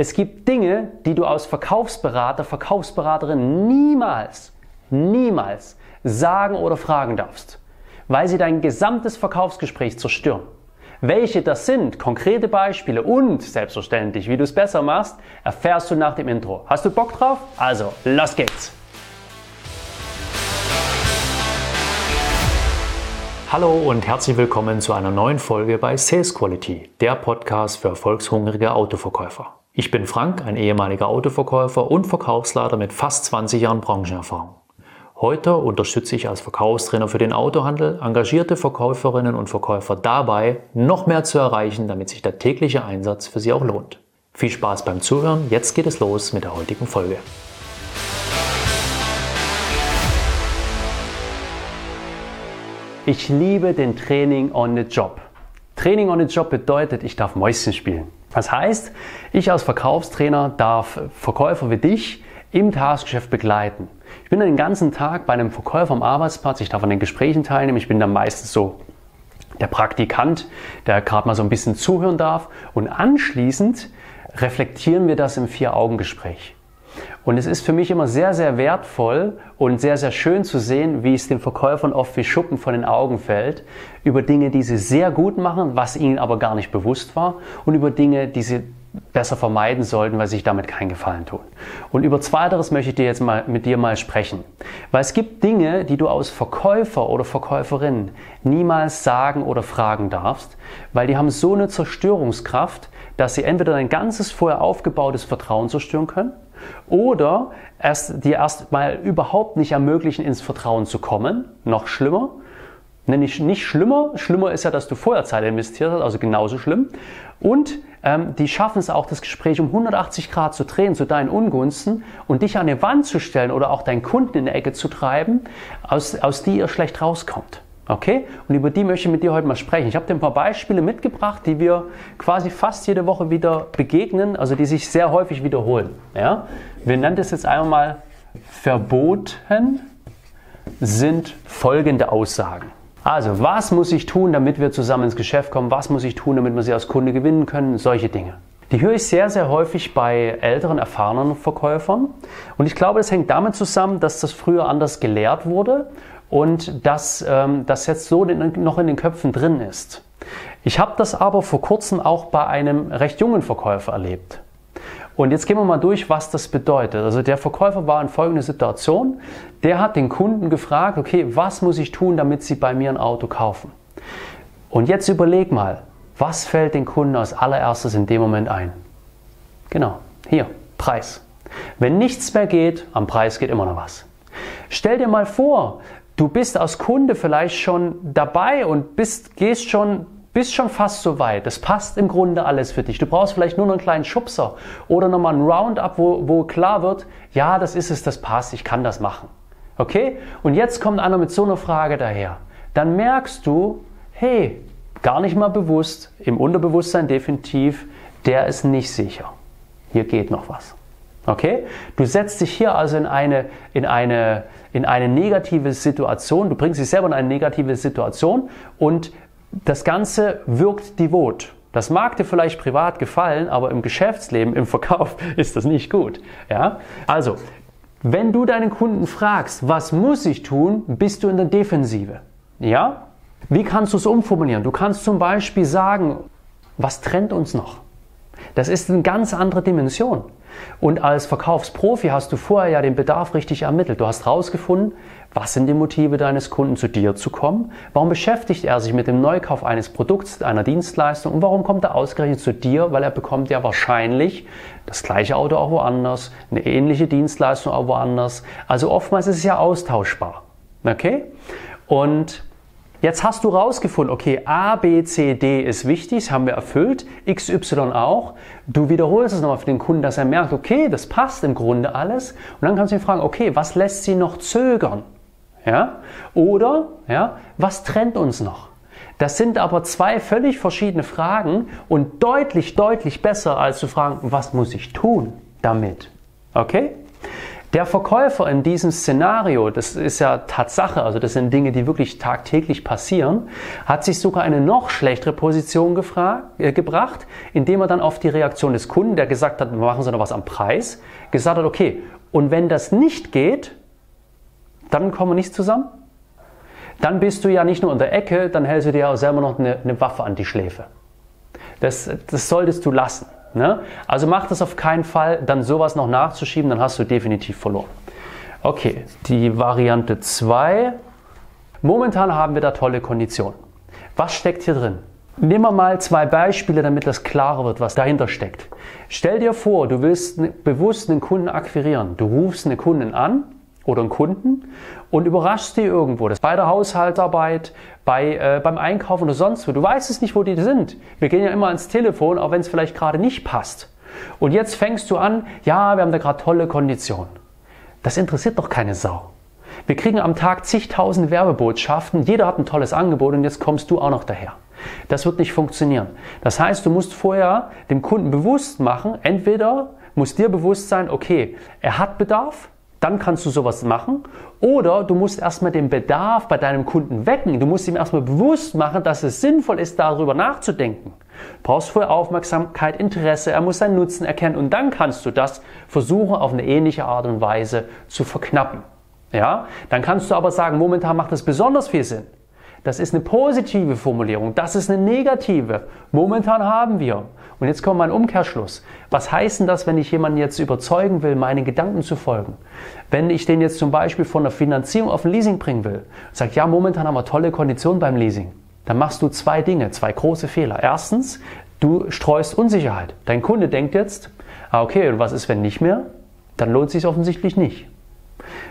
Es gibt Dinge, die du als Verkaufsberater, Verkaufsberaterin niemals, niemals sagen oder fragen darfst, weil sie dein gesamtes Verkaufsgespräch zerstören. Welche das sind, konkrete Beispiele und selbstverständlich, wie du es besser machst, erfährst du nach dem Intro. Hast du Bock drauf? Also, los geht's! Hallo und herzlich willkommen zu einer neuen Folge bei Sales Quality, der Podcast für erfolgshungrige Autoverkäufer. Ich bin Frank, ein ehemaliger Autoverkäufer und Verkaufsleiter mit fast 20 Jahren Branchenerfahrung. Heute unterstütze ich als Verkaufstrainer für den Autohandel engagierte Verkäuferinnen und Verkäufer dabei, noch mehr zu erreichen, damit sich der tägliche Einsatz für sie auch lohnt. Viel Spaß beim Zuhören, jetzt geht es los mit der heutigen Folge. Ich liebe den Training on the Job. Training on the Job bedeutet, ich darf Mäuschen spielen. Das heißt, ich als Verkaufstrainer darf Verkäufer wie dich im Tagesgeschäft begleiten. Ich bin den ganzen Tag bei einem Verkäufer am Arbeitsplatz, ich darf an den Gesprächen teilnehmen, ich bin dann meistens so der Praktikant, der gerade mal so ein bisschen zuhören darf und anschließend reflektieren wir das im Vier-Augen-Gespräch. Und es ist für mich immer sehr, sehr wertvoll und sehr, sehr schön zu sehen, wie es den Verkäufern oft wie Schuppen von den Augen fällt, über Dinge, die sie sehr gut machen, was ihnen aber gar nicht bewusst war, und über Dinge, die sie besser vermeiden sollten, weil sie sich damit keinen Gefallen tun. Und über Zweiteres möchte ich dir jetzt mal mit dir mal sprechen. Weil es gibt Dinge, die du als Verkäufer oder Verkäuferin niemals sagen oder fragen darfst, weil die haben so eine Zerstörungskraft, dass sie entweder dein ganzes vorher aufgebautes Vertrauen zerstören können oder erst, dir erst mal überhaupt nicht ermöglichen, ins Vertrauen zu kommen. Noch schlimmer. Nicht, nicht schlimmer. Schlimmer ist ja, dass du vorher Zeit investiert hast, also genauso schlimm. Und ähm, die schaffen es auch, das Gespräch um 180 Grad zu drehen zu deinen Ungunsten und dich an die Wand zu stellen oder auch deinen Kunden in die Ecke zu treiben, aus, aus die ihr schlecht rauskommt. Okay? Und über die möchte ich mit dir heute mal sprechen. Ich habe dir ein paar Beispiele mitgebracht, die wir quasi fast jede Woche wieder begegnen, also die sich sehr häufig wiederholen. Ja? Wir nennen das jetzt einmal mal verboten sind folgende Aussagen. Also, was muss ich tun, damit wir zusammen ins Geschäft kommen? Was muss ich tun, damit wir sie als Kunde gewinnen können? Solche Dinge. Die höre ich sehr, sehr häufig bei älteren, erfahrenen Verkäufern. Und ich glaube, das hängt damit zusammen, dass das früher anders gelehrt wurde und dass ähm, das jetzt so noch in den Köpfen drin ist. Ich habe das aber vor kurzem auch bei einem recht jungen Verkäufer erlebt. Und jetzt gehen wir mal durch, was das bedeutet. Also der Verkäufer war in folgender Situation. Der hat den Kunden gefragt, okay, was muss ich tun, damit Sie bei mir ein Auto kaufen? Und jetzt überleg mal, was fällt den Kunden als allererstes in dem Moment ein? Genau, hier, Preis. Wenn nichts mehr geht, am Preis geht immer noch was. Stell dir mal vor, Du bist als Kunde vielleicht schon dabei und bist, gehst schon, bist schon fast so weit. Das passt im Grunde alles für dich. Du brauchst vielleicht nur noch einen kleinen Schubser oder nochmal ein Roundup, wo, wo klar wird, ja, das ist es, das passt, ich kann das machen. Okay? Und jetzt kommt einer mit so einer Frage daher. Dann merkst du, hey, gar nicht mal bewusst, im Unterbewusstsein definitiv, der ist nicht sicher. Hier geht noch was. Okay? Du setzt dich hier also in eine, in eine, in eine negative Situation, du bringst dich selber in eine negative Situation und das Ganze wirkt devot. Das mag dir vielleicht privat gefallen, aber im Geschäftsleben, im Verkauf ist das nicht gut. Ja? Also, wenn du deinen Kunden fragst, was muss ich tun, bist du in der Defensive. Ja? Wie kannst du es umformulieren? Du kannst zum Beispiel sagen, was trennt uns noch? Das ist eine ganz andere Dimension. Und als Verkaufsprofi hast du vorher ja den Bedarf richtig ermittelt. Du hast herausgefunden, was sind die Motive deines Kunden, zu dir zu kommen? Warum beschäftigt er sich mit dem Neukauf eines Produkts, einer Dienstleistung? Und warum kommt er ausgerechnet zu dir? Weil er bekommt ja wahrscheinlich das gleiche Auto auch woanders, eine ähnliche Dienstleistung auch woanders. Also oftmals ist es ja austauschbar. Okay? Und Jetzt hast du rausgefunden, okay, A, B, C, D ist wichtig, das haben wir erfüllt, X, Y auch. Du wiederholst es nochmal für den Kunden, dass er merkt, okay, das passt im Grunde alles. Und dann kannst du ihn fragen, okay, was lässt sie noch zögern? Ja? Oder, ja, was trennt uns noch? Das sind aber zwei völlig verschiedene Fragen und deutlich, deutlich besser, als zu fragen, was muss ich tun damit? Okay? Der Verkäufer in diesem Szenario, das ist ja Tatsache, also das sind Dinge, die wirklich tagtäglich passieren, hat sich sogar eine noch schlechtere Position gefragt, äh, gebracht, indem er dann auf die Reaktion des Kunden, der gesagt hat, machen Sie noch was am Preis, gesagt hat, okay, und wenn das nicht geht, dann kommen wir nicht zusammen. Dann bist du ja nicht nur in der Ecke, dann hältst du dir auch selber noch eine, eine Waffe an die Schläfe. Das, das solltest du lassen. Ne? Also mach das auf keinen Fall, dann sowas noch nachzuschieben, dann hast du definitiv verloren. Okay, die Variante 2. Momentan haben wir da tolle Konditionen. Was steckt hier drin? Nehmen wir mal zwei Beispiele, damit das klarer wird, was dahinter steckt. Stell dir vor, du willst bewusst einen Kunden akquirieren. Du rufst eine Kundin an oder einen Kunden und überraschst die irgendwo. Das bei der Haushaltsarbeit, bei, äh, beim Einkaufen oder sonst wo. Du weißt es nicht, wo die sind. Wir gehen ja immer ans Telefon, auch wenn es vielleicht gerade nicht passt. Und jetzt fängst du an, ja, wir haben da gerade tolle Konditionen. Das interessiert doch keine Sau. Wir kriegen am Tag zigtausend Werbebotschaften, jeder hat ein tolles Angebot und jetzt kommst du auch noch daher. Das wird nicht funktionieren. Das heißt, du musst vorher dem Kunden bewusst machen, entweder muss dir bewusst sein, okay, er hat Bedarf, dann kannst du sowas machen. Oder du musst erstmal den Bedarf bei deinem Kunden wecken. Du musst ihm erstmal bewusst machen, dass es sinnvoll ist, darüber nachzudenken. Du brauchst vorher Aufmerksamkeit, Interesse, er muss seinen Nutzen erkennen und dann kannst du das versuchen, auf eine ähnliche Art und Weise zu verknappen. Ja? Dann kannst du aber sagen, momentan macht es besonders viel Sinn. Das ist eine positive Formulierung, das ist eine negative. Momentan haben wir. Und jetzt kommt mein Umkehrschluss. Was heißt denn das, wenn ich jemanden jetzt überzeugen will, meinen Gedanken zu folgen? Wenn ich den jetzt zum Beispiel von der Finanzierung auf ein Leasing bringen will, sagt, ja, momentan haben wir tolle Konditionen beim Leasing, dann machst du zwei Dinge, zwei große Fehler. Erstens, du streust Unsicherheit. Dein Kunde denkt jetzt, ah, okay, und was ist, wenn nicht mehr? Dann lohnt es sich offensichtlich nicht.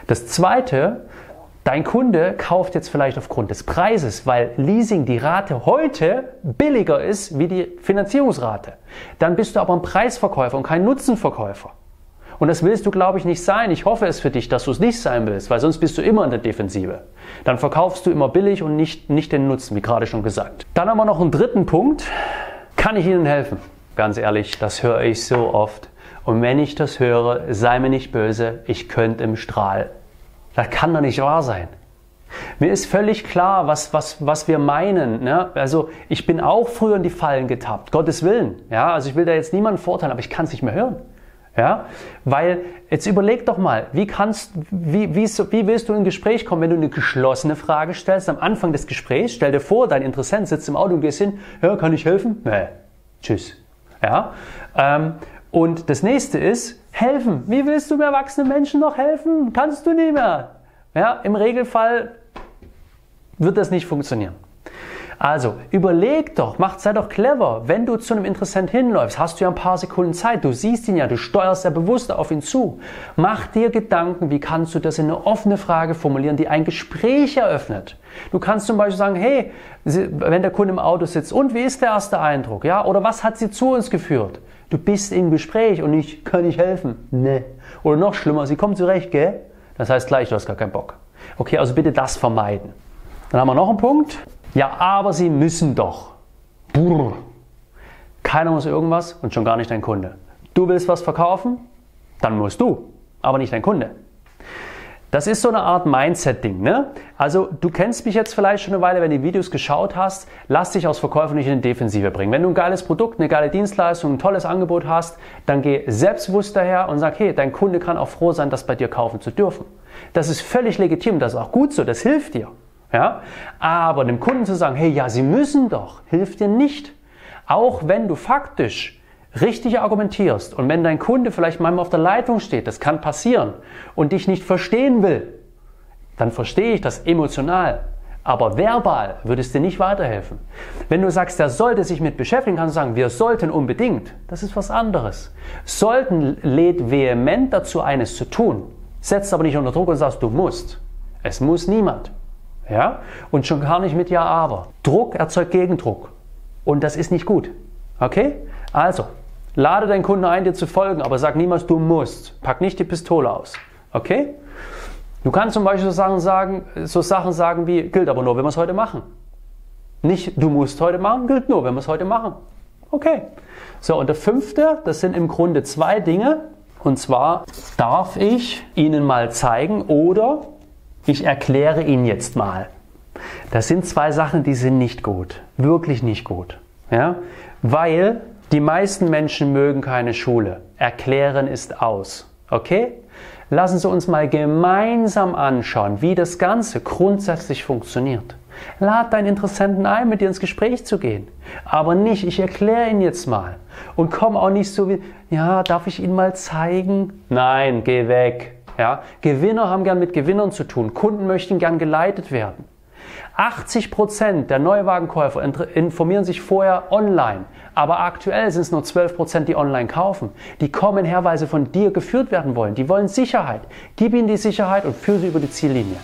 Das zweite, Dein Kunde kauft jetzt vielleicht aufgrund des Preises, weil Leasing die Rate heute billiger ist wie die Finanzierungsrate. Dann bist du aber ein Preisverkäufer und kein Nutzenverkäufer. Und das willst du, glaube ich, nicht sein. Ich hoffe es für dich, dass du es nicht sein willst, weil sonst bist du immer in der Defensive. Dann verkaufst du immer billig und nicht, nicht den Nutzen, wie gerade schon gesagt. Dann haben wir noch einen dritten Punkt. Kann ich Ihnen helfen? Ganz ehrlich, das höre ich so oft. Und wenn ich das höre, sei mir nicht böse, ich könnte im Strahl das kann doch nicht wahr sein. Mir ist völlig klar, was, was, was wir meinen. Ne? Also ich bin auch früher in die Fallen getappt, Gottes Willen. Ja? Also ich will da jetzt niemanden vorteilen, aber ich kann es nicht mehr hören. Ja? Weil jetzt überleg doch mal, wie, kannst, wie, wie, wie willst du in ein Gespräch kommen, wenn du eine geschlossene Frage stellst am Anfang des Gesprächs? Stell dir vor, dein Interessent sitzt im Auto und gehst hin, ja, kann ich helfen? Nee, tschüss. Ja? Ähm, und das nächste ist, helfen. Wie willst du mir erwachsenen Menschen noch helfen? Kannst du nicht mehr. Ja, Im Regelfall wird das nicht funktionieren. Also überleg doch, mach, sei doch clever. Wenn du zu einem Interessent hinläufst, hast du ja ein paar Sekunden Zeit. Du siehst ihn ja, du steuerst ja bewusst auf ihn zu. Mach dir Gedanken, wie kannst du das in eine offene Frage formulieren, die ein Gespräch eröffnet. Du kannst zum Beispiel sagen, hey, wenn der Kunde im Auto sitzt, und wie ist der erste Eindruck? Ja, oder was hat sie zu uns geführt? Du bist im Gespräch und ich kann nicht helfen. Nee. Oder noch schlimmer, sie kommt zurecht, gell? Das heißt gleich, du hast gar keinen Bock. Okay, also bitte das vermeiden. Dann haben wir noch einen Punkt. Ja, aber sie müssen doch. Brrr. Keiner muss irgendwas und schon gar nicht dein Kunde. Du willst was verkaufen? Dann musst du, aber nicht dein Kunde. Das ist so eine Art Mindset-Ding. Ne? Also du kennst mich jetzt vielleicht schon eine Weile, wenn du die Videos geschaut hast, lass dich aus Verkäufer nicht in die Defensive bringen. Wenn du ein geiles Produkt, eine geile Dienstleistung, ein tolles Angebot hast, dann geh selbstbewusst daher und sag, hey, dein Kunde kann auch froh sein, das bei dir kaufen zu dürfen. Das ist völlig legitim, das ist auch gut so, das hilft dir. Ja? Aber dem Kunden zu sagen, hey, ja, sie müssen doch, hilft dir nicht. Auch wenn du faktisch richtig argumentierst und wenn dein Kunde vielleicht manchmal auf der Leitung steht, das kann passieren, und dich nicht verstehen will, dann verstehe ich das emotional. Aber verbal würde es dir nicht weiterhelfen. Wenn du sagst, der sollte sich mit beschäftigen, kannst du sagen, wir sollten unbedingt. Das ist was anderes. Sollten lädt vehement dazu, eines zu tun. Setzt aber nicht unter Druck und sagst, du musst. Es muss niemand. Ja? Und schon gar nicht mit Ja, aber. Druck erzeugt Gegendruck. Und das ist nicht gut. Okay? Also, Lade deinen Kunden ein, dir zu folgen, aber sag niemals, du musst. Pack nicht die Pistole aus. Okay? Du kannst zum Beispiel so Sachen sagen, so Sachen sagen wie, gilt aber nur, wenn wir es heute machen. Nicht, du musst heute machen, gilt nur, wenn wir es heute machen. Okay. So, und der fünfte, das sind im Grunde zwei Dinge. Und zwar darf ich Ihnen mal zeigen oder ich erkläre Ihnen jetzt mal. Das sind zwei Sachen, die sind nicht gut. Wirklich nicht gut. Ja? Weil die meisten Menschen mögen keine Schule. Erklären ist aus. Okay? Lassen Sie uns mal gemeinsam anschauen, wie das Ganze grundsätzlich funktioniert. Lad deinen Interessenten ein, mit dir ins Gespräch zu gehen. Aber nicht, ich erkläre ihn jetzt mal. Und komm auch nicht so wie, ja, darf ich ihn mal zeigen? Nein, geh weg. Ja, Gewinner haben gern mit Gewinnern zu tun. Kunden möchten gern geleitet werden. 80 Prozent der Neuwagenkäufer informieren sich vorher online, aber aktuell sind es nur 12 Prozent, die online kaufen. Die kommen her, weil sie von dir geführt werden wollen. Die wollen Sicherheit. Gib ihnen die Sicherheit und führe sie über die Ziellinie.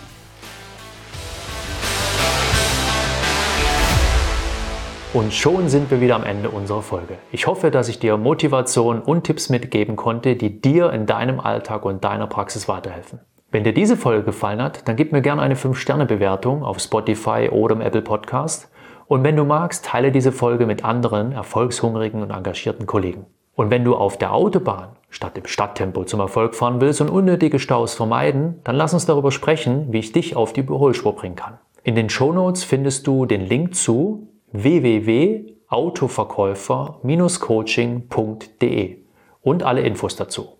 Und schon sind wir wieder am Ende unserer Folge. Ich hoffe, dass ich dir Motivation und Tipps mitgeben konnte, die dir in deinem Alltag und deiner Praxis weiterhelfen. Wenn dir diese Folge gefallen hat, dann gib mir gerne eine 5-Sterne-Bewertung auf Spotify oder im Apple Podcast. Und wenn du magst, teile diese Folge mit anderen erfolgshungrigen und engagierten Kollegen. Und wenn du auf der Autobahn statt im Stadttempo zum Erfolg fahren willst und unnötige Staus vermeiden, dann lass uns darüber sprechen, wie ich dich auf die Überholspur bringen kann. In den Shownotes findest du den Link zu www.autoverkäufer-coaching.de und alle Infos dazu.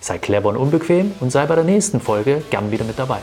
Sei clever und unbequem und sei bei der nächsten Folge gern wieder mit dabei.